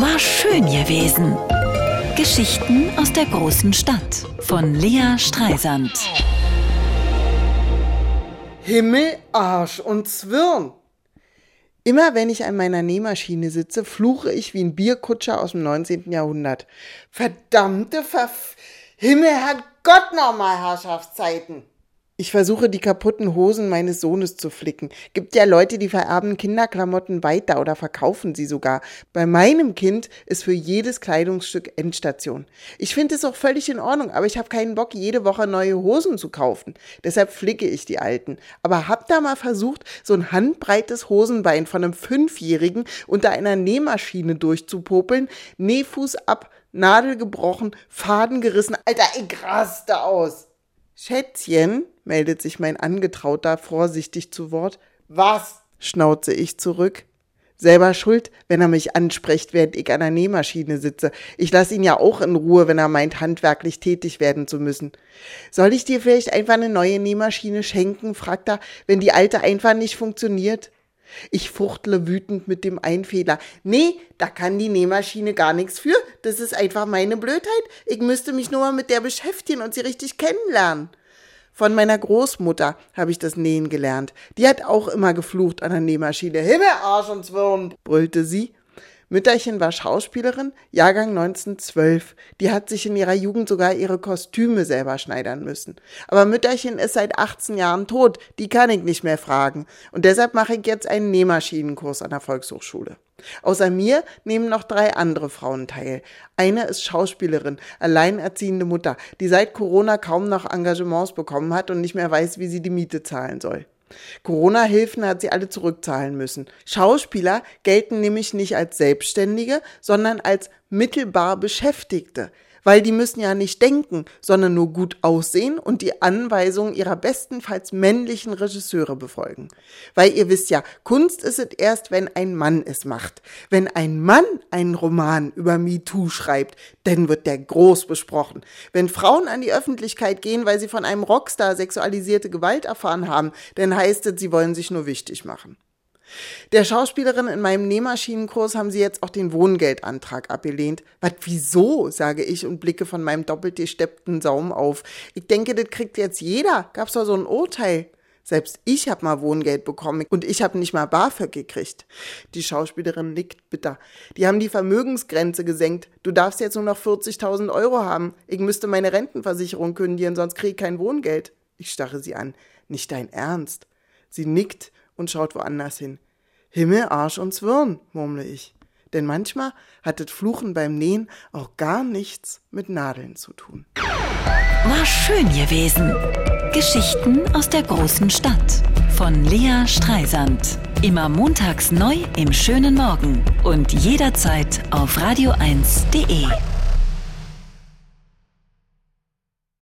War schön gewesen. Geschichten aus der großen Stadt von Lea Streisand. Himmel, Arsch und Zwirn. Immer wenn ich an meiner Nähmaschine sitze, fluche ich wie ein Bierkutscher aus dem 19. Jahrhundert. Verdammte Verf... Himmel, Herrgott, nochmal Herrschaftszeiten. Ich versuche, die kaputten Hosen meines Sohnes zu flicken. Gibt ja Leute, die vererben Kinderklamotten weiter oder verkaufen sie sogar. Bei meinem Kind ist für jedes Kleidungsstück Endstation. Ich finde es auch völlig in Ordnung, aber ich habe keinen Bock, jede Woche neue Hosen zu kaufen. Deshalb flicke ich die alten. Aber habt da mal versucht, so ein handbreites Hosenbein von einem Fünfjährigen unter einer Nähmaschine durchzupopeln? Nähfuß ab, Nadel gebrochen, Faden gerissen. Alter, ich raste aus. Schätzchen, meldet sich mein Angetrauter vorsichtig zu Wort. Was? schnauze ich zurück. Selber schuld, wenn er mich anspricht, während ich an der Nähmaschine sitze. Ich lasse ihn ja auch in Ruhe, wenn er meint, handwerklich tätig werden zu müssen. Soll ich dir vielleicht einfach eine neue Nähmaschine schenken? fragt er, wenn die alte einfach nicht funktioniert. Ich fuchtle wütend mit dem Einfehler. Nee, da kann die Nähmaschine gar nichts für. Das ist einfach meine Blödheit. Ich müsste mich nur mal mit der beschäftigen und sie richtig kennenlernen. Von meiner Großmutter habe ich das Nähen gelernt. Die hat auch immer geflucht an der Nähmaschine. Himmel, Arsch und Zwirn, brüllte sie. Mütterchen war Schauspielerin, Jahrgang 1912. Die hat sich in ihrer Jugend sogar ihre Kostüme selber schneidern müssen. Aber Mütterchen ist seit 18 Jahren tot, die kann ich nicht mehr fragen. Und deshalb mache ich jetzt einen Nähmaschinenkurs an der Volkshochschule. Außer mir nehmen noch drei andere Frauen teil. Eine ist Schauspielerin, alleinerziehende Mutter, die seit Corona kaum noch Engagements bekommen hat und nicht mehr weiß, wie sie die Miete zahlen soll. Corona-Hilfen hat sie alle zurückzahlen müssen. Schauspieler gelten nämlich nicht als Selbstständige, sondern als mittelbar Beschäftigte weil die müssen ja nicht denken, sondern nur gut aussehen und die Anweisungen ihrer bestenfalls männlichen Regisseure befolgen. Weil ihr wisst ja, Kunst ist es erst, wenn ein Mann es macht. Wenn ein Mann einen Roman über MeToo schreibt, dann wird der groß besprochen. Wenn Frauen an die Öffentlichkeit gehen, weil sie von einem Rockstar sexualisierte Gewalt erfahren haben, dann heißt es, sie wollen sich nur wichtig machen. Der Schauspielerin in meinem Nähmaschinenkurs haben sie jetzt auch den Wohngeldantrag abgelehnt. Was, wieso, sage ich und blicke von meinem doppelt gesteppten Saum auf. Ich denke, das kriegt jetzt jeder. Gab's doch so ein Urteil. Selbst ich habe mal Wohngeld bekommen und ich habe nicht mal BAföG gekriegt. Die Schauspielerin nickt bitter. Die haben die Vermögensgrenze gesenkt. Du darfst jetzt nur noch 40.000 Euro haben. Ich müsste meine Rentenversicherung kündigen, sonst krieg ich kein Wohngeld. Ich starre sie an. Nicht dein Ernst. Sie nickt und schaut woanders hin. Himmel, Arsch und Zwirn, murmle ich. Denn manchmal hat das Fluchen beim Nähen auch gar nichts mit Nadeln zu tun. War schön gewesen. Geschichten aus der großen Stadt von Lea Streisand. Immer montags neu im schönen Morgen und jederzeit auf radio1.de.